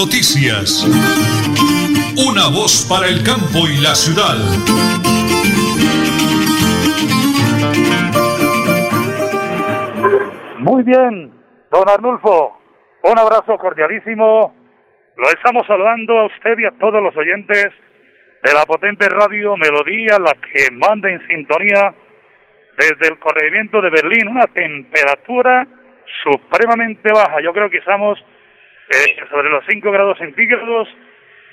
noticias. Una voz para el campo y la ciudad. Muy bien, don Arnulfo. Un abrazo cordialísimo. Lo estamos saludando a usted y a todos los oyentes de la potente radio Melodía, la que manda en sintonía desde el corregimiento de Berlín, una temperatura supremamente baja. Yo creo que estamos eh, sobre los 5 grados centígrados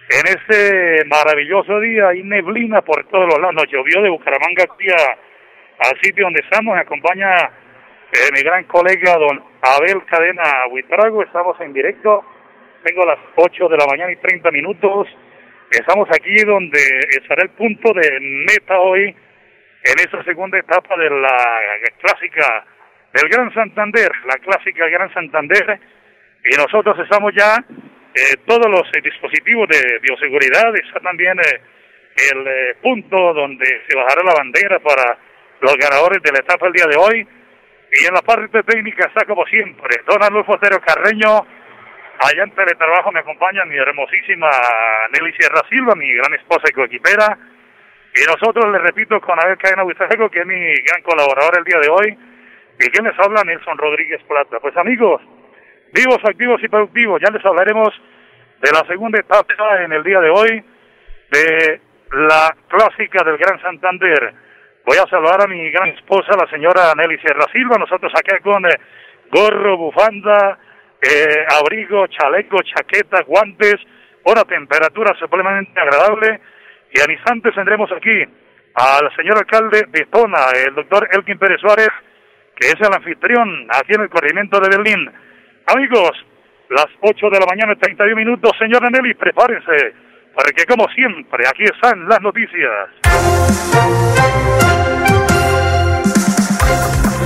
en este maravilloso día. Hay neblina por todos los lados. Llovió de Bucaramanga aquí al sitio donde estamos. Me acompaña eh, mi gran colega don Abel Cadena Huitrago. Estamos en directo. Tengo las 8 de la mañana y 30 minutos. Estamos aquí donde estará el punto de meta hoy en esta segunda etapa de la clásica del Gran Santander, la clásica Gran Santander, y nosotros estamos ya, eh, todos los eh, dispositivos de bioseguridad, está también eh, el punto donde se bajará la bandera para los ganadores de la etapa del día de hoy, y en la parte técnica está como siempre, don Arnulfo Otero Carreño, allá en teletrabajo me acompaña mi hermosísima Nelly Sierra Silva, mi gran esposa y coequipera, y nosotros, le repito, con Abel Cadena Huizajeco, que es mi gran colaborador el día de hoy, y quien les habla, Nelson Rodríguez Plata. Pues amigos, vivos, activos y productivos, ya les hablaremos de la segunda etapa en el día de hoy, de la clásica del Gran Santander. Voy a saludar a mi gran esposa, la señora Nelly Sierra Silva, nosotros acá con eh, gorro, bufanda, eh, abrigo, chaleco, chaqueta, guantes, una temperatura supremamente agradable y al instante tendremos aquí al señor alcalde de Tona, el doctor Elkin Pérez Suárez, que es el anfitrión aquí en el corrimiento de Berlín. Amigos, las 8 de la mañana, 31 minutos, señor Nelly, prepárense, porque como siempre, aquí están las noticias.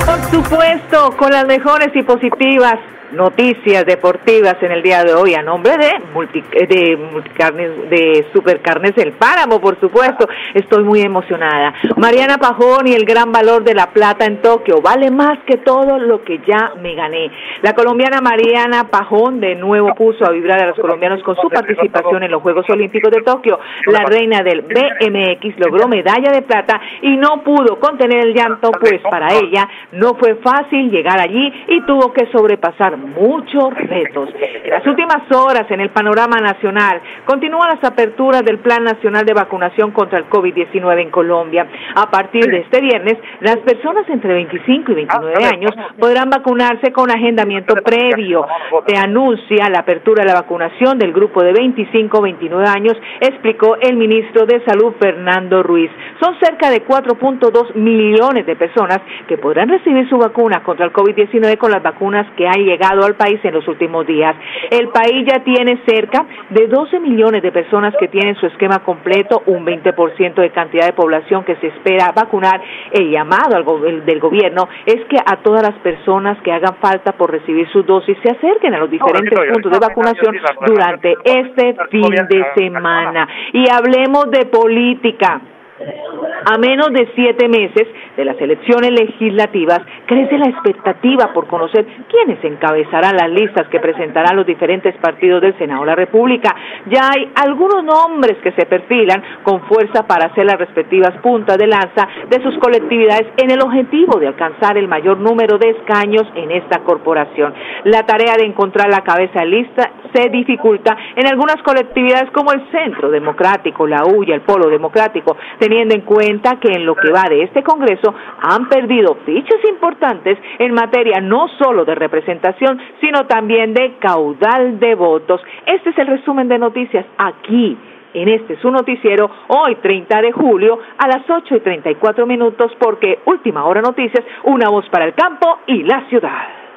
Por supuesto, con las mejores y positivas noticias deportivas en el día de hoy a nombre de multi, eh, de multicarnes, de Supercarnes El Páramo, por supuesto. Estoy muy emocionada. Mariana Pajón y el gran valor de la plata en Tokio vale más que todo lo que ya me gané. La colombiana Mariana Pajón de nuevo puso a vibrar a los colombianos con su participación en los Juegos Olímpicos de Tokio. La reina del BMX logró medalla de plata y no pudo contener el llanto, pues para ella no fue fácil llegar allí y tuvo que sobrepasar muchos retos. En las últimas horas, en el panorama nacional, continúan las aperturas del Plan Nacional de Vacunación contra el COVID-19 en Colombia. A partir de este viernes, las personas entre 25 y 29 ah, años podrán vacunarse con agendamiento previo. Se anuncia la apertura de la vacunación del grupo de 25 29 años, explicó el ministro de Salud, Fernando Ruiz. Son cerca de 4.2 millones de personas que podrán recibir su vacuna contra el COVID-19 con las vacunas que han llegado al país en los últimos días. El país ya tiene cerca de 12 millones de personas que tienen su esquema completo, un 20% de cantidad de población que se espera vacunar. El llamado del gobierno es que a todas las personas que hagan falta por recibir su dosis se acerquen a los diferentes puntos de vacunación durante este fin de semana. Y hablemos de política. A menos de siete meses de las elecciones legislativas, crece la expectativa por conocer quiénes encabezarán las listas que presentarán los diferentes partidos del Senado de la República. Ya hay algunos nombres que se perfilan con fuerza para hacer las respectivas puntas de lanza de sus colectividades en el objetivo de alcanzar el mayor número de escaños en esta corporación. La tarea de encontrar la cabeza lista se dificulta en algunas colectividades como el Centro Democrático, la U y el Polo Democrático, teniendo en cuenta que en lo que va de este Congreso han perdido fichas importantes en materia no solo de representación, sino también de caudal de votos. Este es el resumen de noticias aquí en este su noticiero hoy 30 de julio a las 8 y 34 minutos porque Última Hora Noticias, una voz para el campo y la ciudad.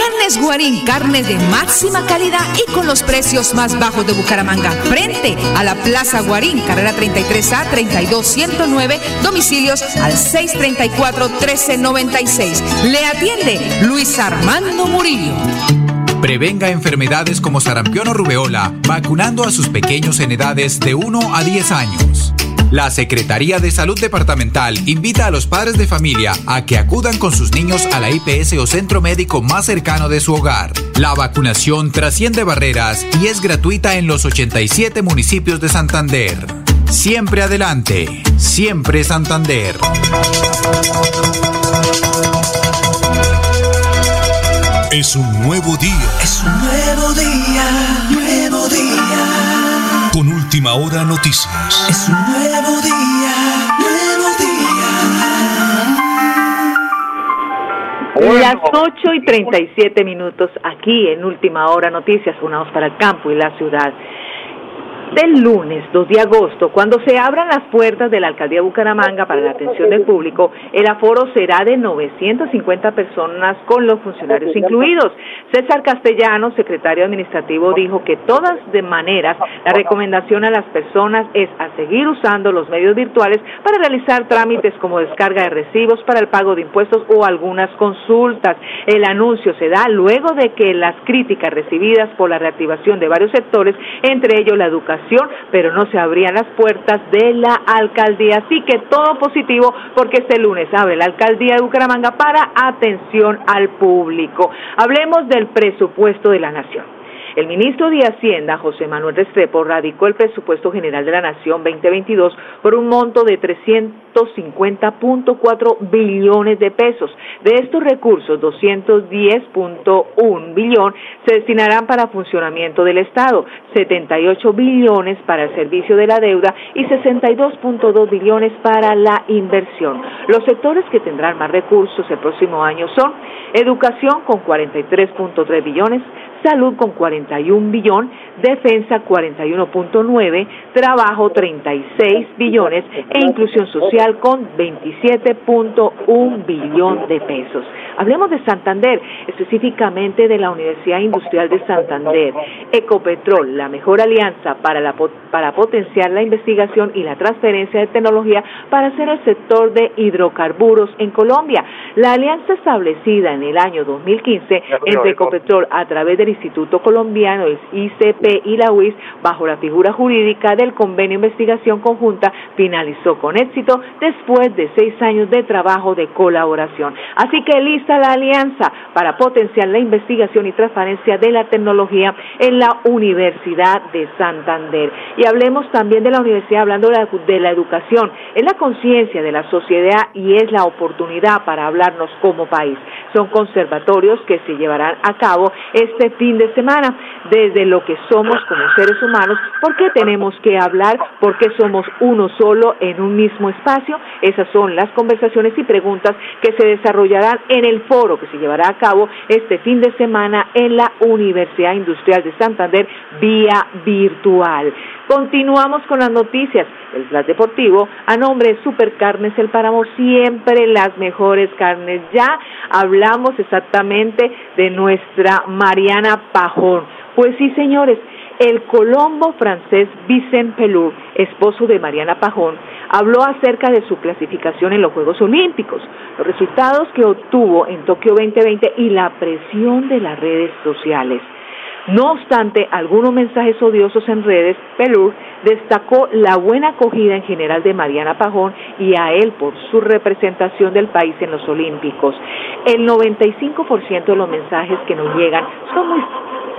Multicarnes Guarín, carne de máxima calidad y con los precios más bajos de Bucaramanga. Frente a la Plaza Guarín, carrera 33A 32109, domicilios al 634-1396. Le atiende Luis Armando Murillo. Prevenga enfermedades como sarampión o rubeola vacunando a sus pequeños en edades de 1 a 10 años. La Secretaría de Salud Departamental invita a los padres de familia a que acudan con sus niños a la IPS o centro médico más cercano de su hogar. La vacunación trasciende barreras y es gratuita en los 87 municipios de Santander. Siempre adelante, siempre Santander. Es un nuevo día. Es un nuevo día. Con última hora noticias. Es un nuevo día, nuevo día. Las 8 y 37 minutos aquí en Última Hora Noticias, una voz para el campo y la ciudad del lunes 2 de agosto, cuando se abran las puertas de la alcaldía de Bucaramanga para la atención del público, el aforo será de 950 personas con los funcionarios incluidos. César Castellano, secretario administrativo, dijo que todas de maneras la recomendación a las personas es a seguir usando los medios virtuales para realizar trámites como descarga de recibos para el pago de impuestos o algunas consultas. El anuncio se da luego de que las críticas recibidas por la reactivación de varios sectores, entre ellos la educación, pero no se abrían las puertas de la alcaldía. Así que todo positivo porque este lunes abre la alcaldía de Bucaramanga para atención al público. Hablemos del presupuesto de la nación. El ministro de Hacienda, José Manuel Restrepo, radicó el presupuesto general de la Nación 2022 por un monto de 350.4 billones de pesos. De estos recursos, 210.1 billón se destinarán para funcionamiento del Estado, 78 billones para el servicio de la deuda y 62.2 billones para la inversión. Los sectores que tendrán más recursos el próximo año son educación con 43.3 billones, salud con 41 billón, defensa 41.9, trabajo 36 billones e inclusión social con 27.1 billón de pesos. Hablemos de Santander, específicamente de la Universidad Industrial de Santander. Ecopetrol, la mejor alianza para, la, para potenciar la investigación y la transferencia de tecnología para hacer el sector de hidrocarburos en Colombia. La alianza establecida en el año 2015 entre Ecopetrol a través del Instituto Colombiano, el ICP y la UIS, bajo la figura jurídica del convenio de investigación conjunta, finalizó con éxito después de seis años de trabajo de colaboración. Así que lista la alianza para potenciar la investigación y transparencia de la tecnología en la Universidad de Santander. Y hablemos también de la universidad, hablando de la, de la educación. Es la conciencia de la sociedad y es la oportunidad para hablarnos como país. Son conservatorios que se llevarán a cabo este fin de semana desde lo que somos como seres humanos, por qué tenemos que hablar, por qué somos uno solo en un mismo espacio. Esas son las conversaciones y preguntas que se desarrollarán en el foro que se llevará a cabo este fin de semana en la Universidad Industrial de Santander vía virtual. Continuamos con las noticias. El Flash Deportivo, a nombre de Supercarnes El Páramo, siempre las mejores carnes. Ya hablamos exactamente de nuestra Mariana Pajón. Pues sí, señores, el colombo francés Vicent Pelour, esposo de Mariana Pajón, habló acerca de su clasificación en los Juegos Olímpicos, los resultados que obtuvo en Tokio 2020 y la presión de las redes sociales. No obstante algunos mensajes odiosos en redes, Pelur destacó la buena acogida en general de Mariana Pajón y a él por su representación del país en los Olímpicos. El 95% de los mensajes que nos llegan son muy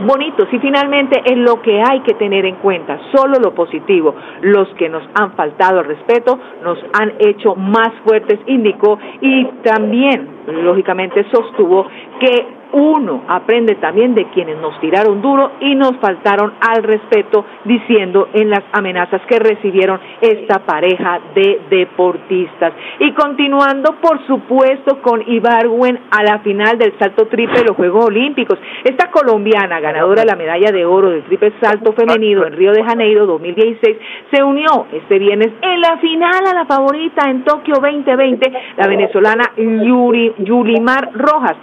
bonitos y finalmente es lo que hay que tener en cuenta, solo lo positivo. Los que nos han faltado el respeto nos han hecho más fuertes, indicó, y también, lógicamente, sostuvo que uno aprende también de quienes nos tiraron duro y nos faltaron al respeto diciendo en las amenazas que recibieron esta pareja de deportistas. Y continuando, por supuesto, con Ibarwen a la final del salto triple de los Juegos Olímpicos. Esta colombiana, ganadora de la medalla de oro del triple salto femenino en Río de Janeiro 2016, se unió este viernes en la final a la favorita en Tokio 2020, la venezolana Yuri, Yulimar Rojas.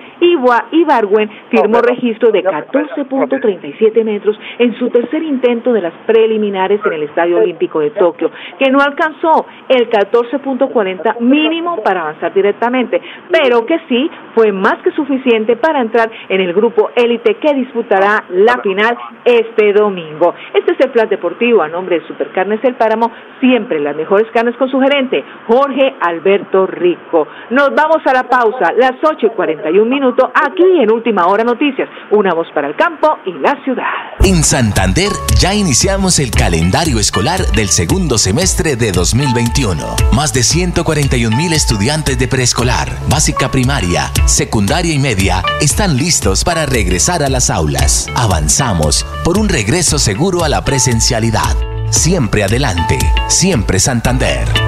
Darwin firmó registro de 14.37 metros en su tercer intento de las preliminares en el Estadio Olímpico de Tokio, que no alcanzó el 14.40 mínimo para avanzar directamente, pero que sí fue más que suficiente para entrar en el grupo élite que disputará la final este domingo. Este es el plan deportivo a nombre de Supercarnes El Páramo, siempre las mejores carnes con su gerente, Jorge Alberto Rico. Nos vamos a la pausa, las 8 y 41 minutos, aquí en Última Hora Noticias, una voz para el campo y la ciudad. En Santander ya iniciamos el calendario escolar del segundo semestre de 2021. Más de 141 mil estudiantes de preescolar, básica primaria, secundaria y media están listos para regresar a las aulas. Avanzamos por un regreso seguro a la presencialidad. Siempre adelante, siempre Santander.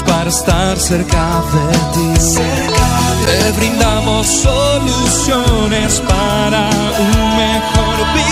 para estar cerca de ti. Te brindamos soluciones para un mejor vivir.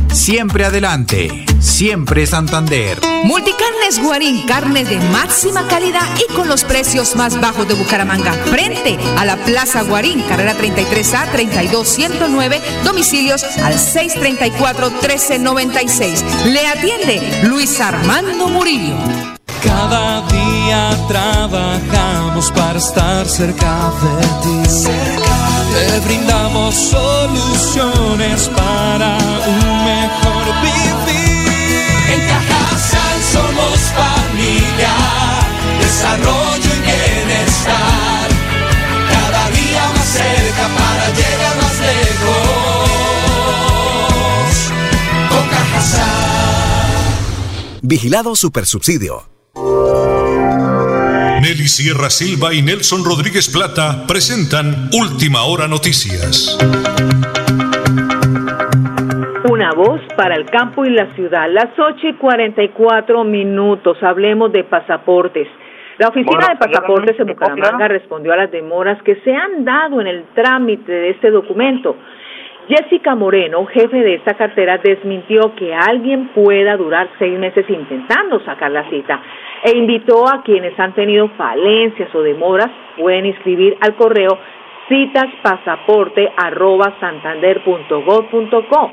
Siempre adelante, siempre Santander. Multicarnes Guarín, carne de máxima calidad y con los precios más bajos de Bucaramanga. Frente a la Plaza Guarín, carrera 33A 32109, domicilios al 634-1396. Le atiende Luis Armando Murillo. Cada día trabajamos para estar cerca de ti. Te brindamos soluciones para un mejor vivir. En Cajasal somos familia, desarrollo y bienestar. Cada día más cerca para llegar más lejos. Con Cajasal. Vigilado Supersubsidio. Nelly Sierra Silva y Nelson Rodríguez Plata presentan Última Hora Noticias. Voz para el campo y la ciudad. Las 8 y 44 minutos. Hablemos de pasaportes. La Oficina de Pasaportes en Bucaramanga respondió a las demoras que se han dado en el trámite de este documento. Jessica Moreno, jefe de esta cartera, desmintió que alguien pueda durar seis meses intentando sacar la cita. e invitó a quienes han tenido falencias o demoras, pueden inscribir al correo citaspasaporte arroba santander.gov.co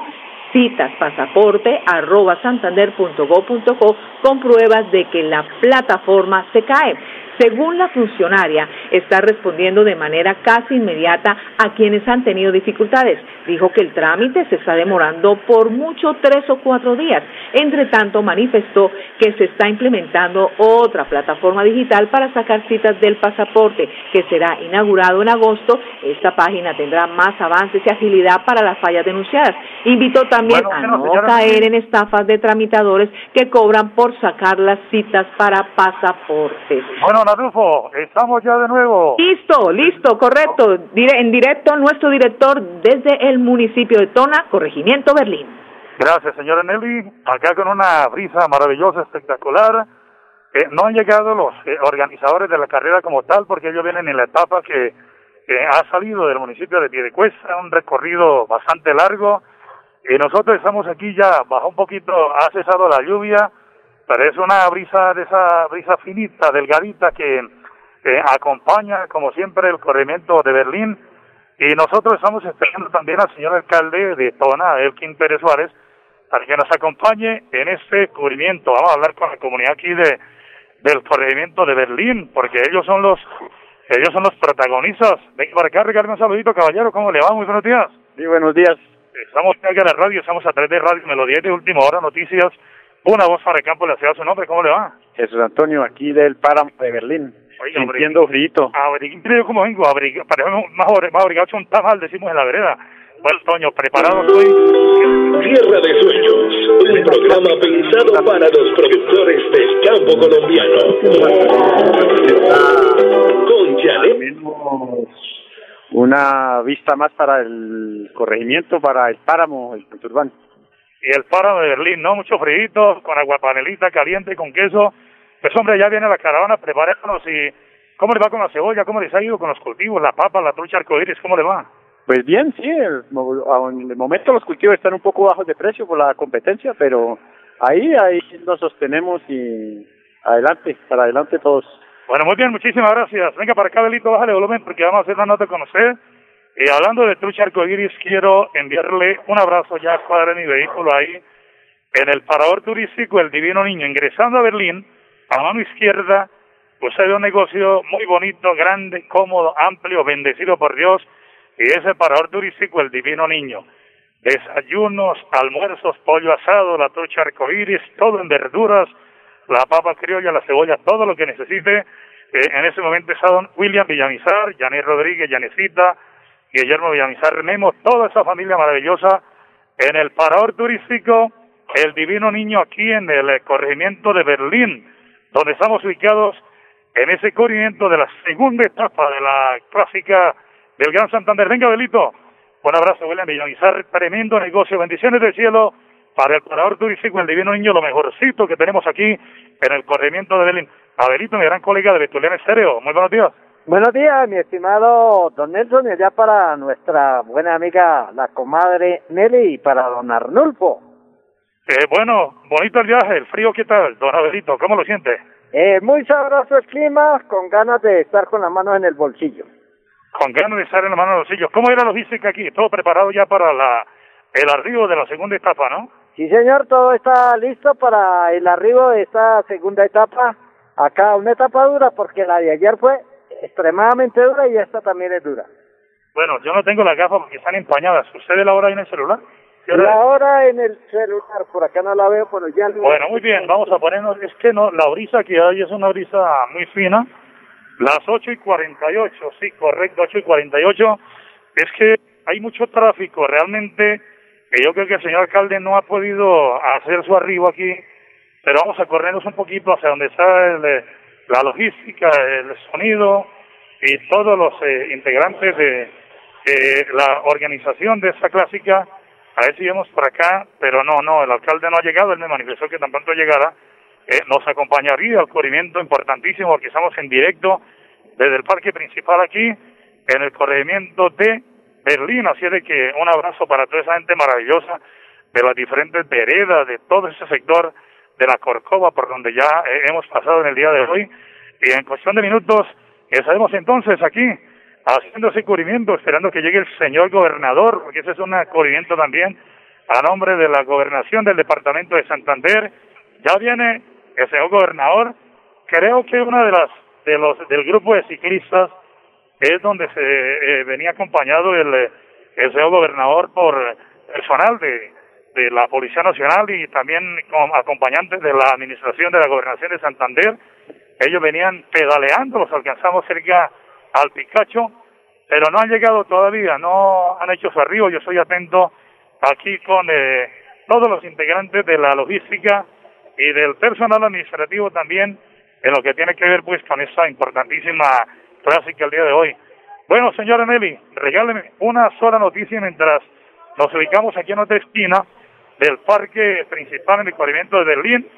citas pasaporte arroba santander.gov.co con pruebas de que la plataforma se cae. Según la funcionaria, está respondiendo de manera casi inmediata a quienes han tenido dificultades. Dijo que el trámite se está demorando por mucho tres o cuatro días. Entre tanto, manifestó que se está implementando otra plataforma digital para sacar citas del pasaporte, que será inaugurado en agosto. Esta página tendrá más avances y agilidad para las fallas denunciadas. Invitó también a no caer en estafas de tramitadores que cobran por sacar las citas para pasaportes. Bueno, Narufo, estamos ya de nuevo. Listo, listo, correcto. En directo, nuestro director desde el municipio de Tona, Corregimiento Berlín. Gracias, señora Nelly. Acá con una brisa maravillosa, espectacular. Eh, no han llegado los eh, organizadores de la carrera como tal, porque ellos vienen en la etapa que ha salido del municipio de Piedecuesta, un recorrido bastante largo. Y nosotros estamos aquí ya, bajo un poquito, ha cesado la lluvia es una brisa de esa brisa finita, delgadita que acompaña, como siempre, el corrimiento de Berlín. Y nosotros estamos esperando también al señor alcalde de Tona, Elkin Pérez Suárez, para que nos acompañe en este cubrimiento. Vamos a hablar con la comunidad aquí de del corregimiento de Berlín, porque ellos son los ellos son los protagonistas. Venga para acá, regálame un saludito, caballero. ¿Cómo le va? Muy buenos días. Sí, buenos días. Estamos aquí en la radio, estamos a través de Radio Melodía de Última Hora Noticias una voz para el campo de la ciudad, su nombre, ¿cómo le va? Jesús Antonio, aquí del Páramo de Berlín. Oiga, sintiendo frío. Abrigué, ¿cómo vengo? Parece más, más abrigado un tamal, decimos en la vereda. Bueno, Toño, preparado estoy. Tierra de Sueños, un programa pensado para los productores del campo colombiano. Con Janet. Una vista más para el corregimiento, para el páramo, el Conturbán y el páramo de Berlín, ¿no? Mucho frío, con agua panelita caliente, con queso. Pues hombre, ya viene la caravana, preparémonos y... ¿Cómo le va con la cebolla? ¿Cómo les ha ido con los cultivos, la papa, la trucha arcoíris? ¿Cómo le va? Pues bien, sí, en el momento los cultivos están un poco bajos de precio por la competencia, pero ahí, ahí nos sostenemos y adelante, para adelante todos. Bueno, muy bien, muchísimas gracias. Venga para acá, Belito, bájale volumen porque vamos a hacer una nota con usted. Y hablando de Trucha Arcoiris, quiero enviarle un abrazo ya a cuadra mi vehículo ahí en el parador turístico El Divino Niño. Ingresando a Berlín, a mano izquierda, pues hay un negocio muy bonito, grande, cómodo, amplio, bendecido por Dios, y es el parador turístico El Divino Niño. Desayunos, almuerzos, pollo asado, la trucha arcoíris, todo en verduras, la papa criolla, la cebolla, todo lo que necesite. Eh, en ese momento está don William Villamizar, Janet Rodríguez, Yanecita, Guillermo Villamizar Memo, toda esa familia maravillosa en el parador turístico El Divino Niño aquí en el corregimiento de Berlín, donde estamos ubicados en ese corregimiento de la segunda etapa de la clásica del Gran Santander. Venga, Belito. Un abrazo, William Villamizar. Tremendo negocio. Bendiciones del cielo para el parador turístico El Divino Niño, lo mejorcito que tenemos aquí en el corregimiento de Berlín. Abelito, mi gran colega de Betuliana Estéreo. Muy buenos días. Buenos días, mi estimado don Nelson, y allá para nuestra buena amiga, la comadre Nelly, y para don Arnulfo. Eh, bueno, bonito el viaje, el frío, ¿qué tal, don Abelito? ¿Cómo lo siente? Eh, muy sabroso el clima, con ganas de estar con las manos en el bolsillo. Con ganas de estar en las manos en el bolsillo. ¿Cómo era la logística aquí? Todo preparado ya para la el arribo de la segunda etapa, ¿no? Sí, señor, todo está listo para el arribo de esta segunda etapa. Acá una etapa dura porque la de ayer fue extremadamente dura y esta también es dura. Bueno, yo no tengo las gafas porque están empañadas. ¿Usted ve la hora en el celular? La hora en el celular, por acá no la veo, pero ya... Bueno, muy bien, vamos a ponernos... Es que no, la brisa que hay es una brisa muy fina. Las ocho y cuarenta y ocho, sí, correcto, ocho y cuarenta y ocho. Es que hay mucho tráfico, realmente, que yo creo que el señor alcalde no ha podido hacer su arribo aquí, pero vamos a corrernos un poquito hacia donde está el la logística, el sonido y todos los eh, integrantes de la organización de esta clásica. A ver si vemos por acá, pero no, no, el alcalde no ha llegado, él me manifestó que tan pronto llegara, eh, nos acompañaría al corrimiento importantísimo porque estamos en directo desde el parque principal aquí, en el corregimiento de Berlín, así de que un abrazo para toda esa gente maravillosa de las diferentes veredas, de todo ese sector de la Corcova, por donde ya hemos pasado en el día de hoy. Y en cuestión de minutos estaremos entonces aquí haciendo ese cubrimiento, esperando que llegue el señor gobernador, porque ese es un cubrimiento también a nombre de la gobernación del departamento de Santander. Ya viene el señor gobernador. Creo que una de las de los del grupo de ciclistas es donde se eh, venía acompañado el, el señor gobernador por personal de, de la Policía Nacional y también como acompañantes de la Administración de la Gobernación de Santander. Ellos venían pedaleando, los alcanzamos cerca al Picacho, pero no han llegado todavía, no han hecho su arribo. Yo estoy atento aquí con eh, todos los integrantes de la logística y del personal administrativo también en lo que tiene que ver pues con esta importantísima clásica el día de hoy. Bueno, señora Nelly, regáleme una sola noticia mientras nos ubicamos aquí en otra esquina del parque principal en el corrimiento de Berlín,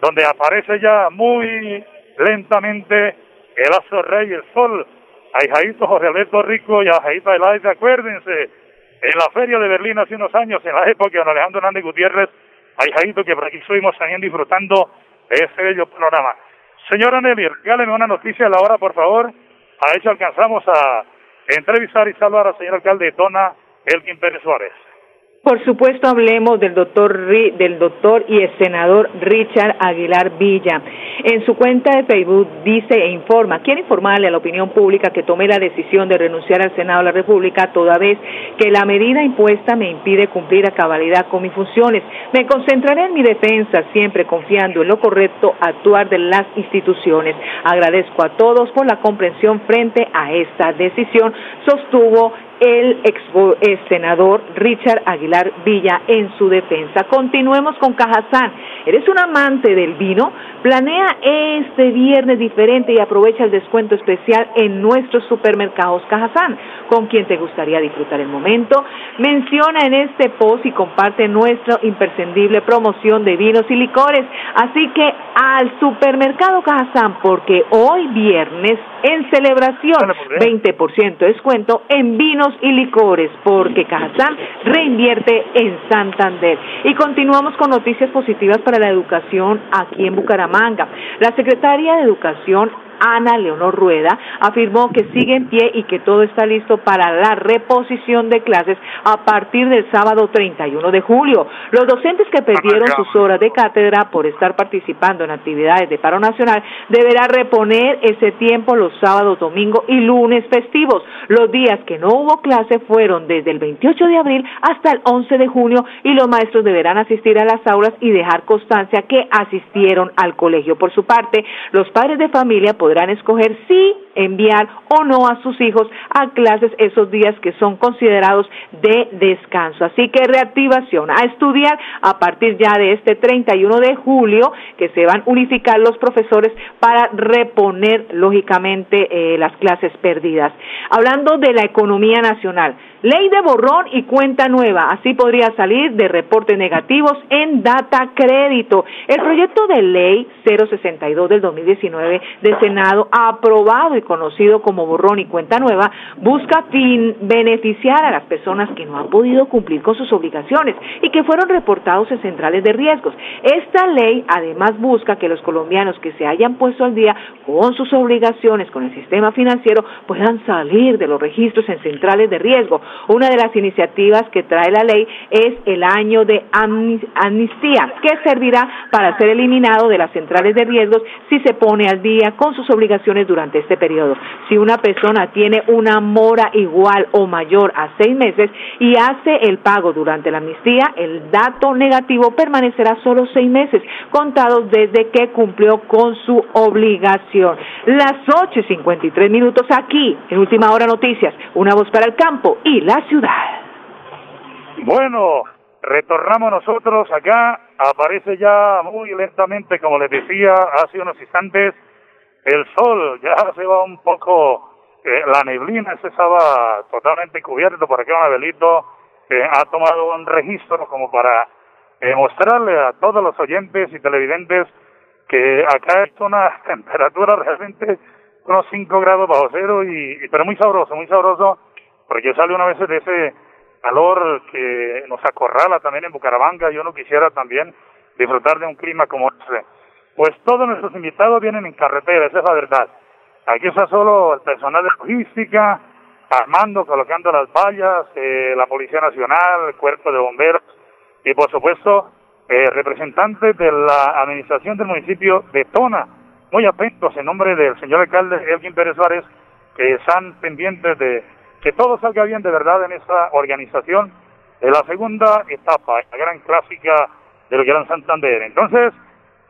donde aparece ya muy lentamente el astro rey, el sol, a José Alberto Rico y a Jaito Elaide, acuérdense, en la feria de Berlín hace unos años, en la época de don Alejandro Hernández Gutiérrez, hay que por aquí estuvimos también disfrutando de ese bello programa. Señora Nelly, regáleme una noticia a la hora, por favor. A eso alcanzamos a entrevistar y saludar al señor alcalde de Tona, Elkin Pérez Suárez. Por supuesto, hablemos del doctor, del doctor y el senador Richard Aguilar Villa. En su cuenta de Facebook dice e informa, quiere informarle a la opinión pública que tomé la decisión de renunciar al Senado de la República toda vez que la medida impuesta me impide cumplir a cabalidad con mis funciones. Me concentraré en mi defensa, siempre confiando en lo correcto actuar de las instituciones. Agradezco a todos por la comprensión frente a esta decisión, sostuvo el ex, senador Richard Aguilar Villa en su defensa. Continuemos con Cajazán. ¿Eres un amante del vino? Planea este viernes diferente y aprovecha el descuento especial en nuestros supermercados Cajazán. ¿Con quien te gustaría disfrutar el momento? Menciona en este post y comparte nuestra imprescindible promoción de vinos y licores. Así que al supermercado Cajazán, porque hoy viernes en celebración 20% descuento en vinos y licores, porque Cajazán reinvierte en Santander. Y continuamos con noticias positivas para la educación aquí en Bucaramanga. La secretaria de Educación Ana Leonor Rueda, afirmó que sigue en pie y que todo está listo para la reposición de clases a partir del sábado 31 de julio. Los docentes que perdieron sus horas de cátedra por estar participando en actividades de paro nacional deberán reponer ese tiempo los sábados, domingos y lunes festivos. Los días que no hubo clase fueron desde el 28 de abril hasta el 11 de junio y los maestros deberán asistir a las aulas y dejar constancia que asistieron al colegio. Por su parte, los padres de familia podrán escoger si enviar o no a sus hijos a clases esos días que son considerados de descanso. Así que reactivación a estudiar a partir ya de este 31 de julio que se van a unificar los profesores para reponer lógicamente eh, las clases perdidas. Hablando de la economía nacional, Ley de borrón y cuenta nueva. Así podría salir de reportes negativos en data crédito. El proyecto de ley 062 del 2019 del Senado, aprobado conocido como borrón y cuenta nueva, busca beneficiar a las personas que no han podido cumplir con sus obligaciones y que fueron reportados en centrales de riesgos. Esta ley además busca que los colombianos que se hayan puesto al día con sus obligaciones con el sistema financiero puedan salir de los registros en centrales de riesgo una de las iniciativas que trae la ley es el año de amnistía, que servirá para ser eliminado de las centrales de riesgos si se pone al día con sus obligaciones durante este periodo. Si una persona tiene una mora igual o mayor a seis meses y hace el pago durante la amnistía, el dato negativo permanecerá solo seis meses, contados desde que cumplió con su obligación. Las ocho y cincuenta y tres minutos aquí, en Última Hora Noticias, una voz para el campo y la ciudad. Bueno, retornamos nosotros acá, aparece ya muy lentamente, como les decía hace unos instantes, el sol, ya se va un poco, eh, la neblina se estaba totalmente cubierto, por aquí un Abelito eh, ha tomado un registro como para eh, mostrarle a todos los oyentes y televidentes que acá es una temperatura realmente unos 5 grados bajo cero, y, pero muy sabroso, muy sabroso porque sale una vez de ese calor que nos acorrala también en Bucaramanga, yo no quisiera también disfrutar de un clima como este. Pues todos nuestros invitados vienen en carretera, esa es la verdad. Aquí está solo el personal de logística, armando, colocando las vallas, eh, la Policía Nacional, el Cuerpo de Bomberos y por supuesto eh, representantes de la administración del municipio de Tona, muy atentos en nombre del señor alcalde Elgin Pérez Suárez, que están pendientes de que todo salga bien de verdad en esta organización de la segunda etapa, la gran clásica del Gran Santander. Entonces,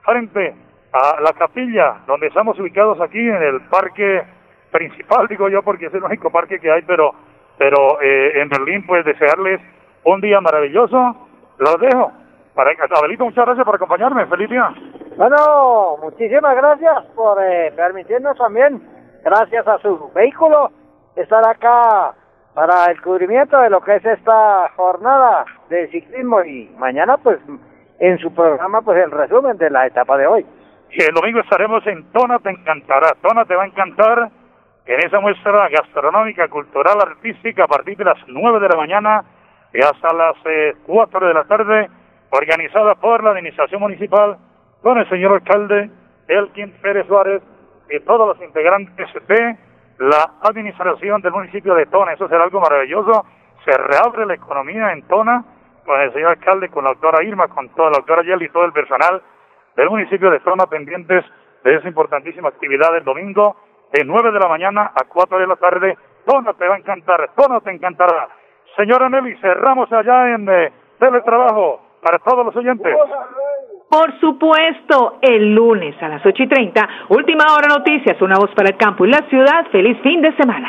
frente a la capilla donde estamos ubicados aquí en el parque principal, digo yo, porque es el único parque que hay, pero, pero eh, en Berlín, pues desearles un día maravilloso. Los dejo. Para, Abelito, muchas gracias por acompañarme. Feliz día. Bueno, muchísimas gracias por eh, permitirnos también, gracias a su vehículo, estar acá para el cubrimiento de lo que es esta jornada de ciclismo y mañana pues en su programa pues el resumen de la etapa de hoy. Y el domingo estaremos en Tona Te Encantará. Tona te va a encantar en esa muestra gastronómica, cultural, artística a partir de las 9 de la mañana y hasta las eh, 4 de la tarde, organizada por la Administración Municipal con el señor alcalde Elkin Pérez Suárez y todos los integrantes de la administración del municipio de Tona. Eso será algo maravilloso. Se reabre la economía en Tona con el señor alcalde, con la doctora Irma, con toda la doctora Yel y todo el personal del municipio de Tona pendientes de esa importantísima actividad del domingo de 9 de la mañana a 4 de la tarde. Tona te va a encantar, Tona te encantará. Señora Nelly, cerramos allá en eh, teletrabajo para todos los oyentes. Por supuesto, el lunes a las ocho y treinta, Última Hora Noticias, una voz para el campo y la ciudad. Feliz fin de semana.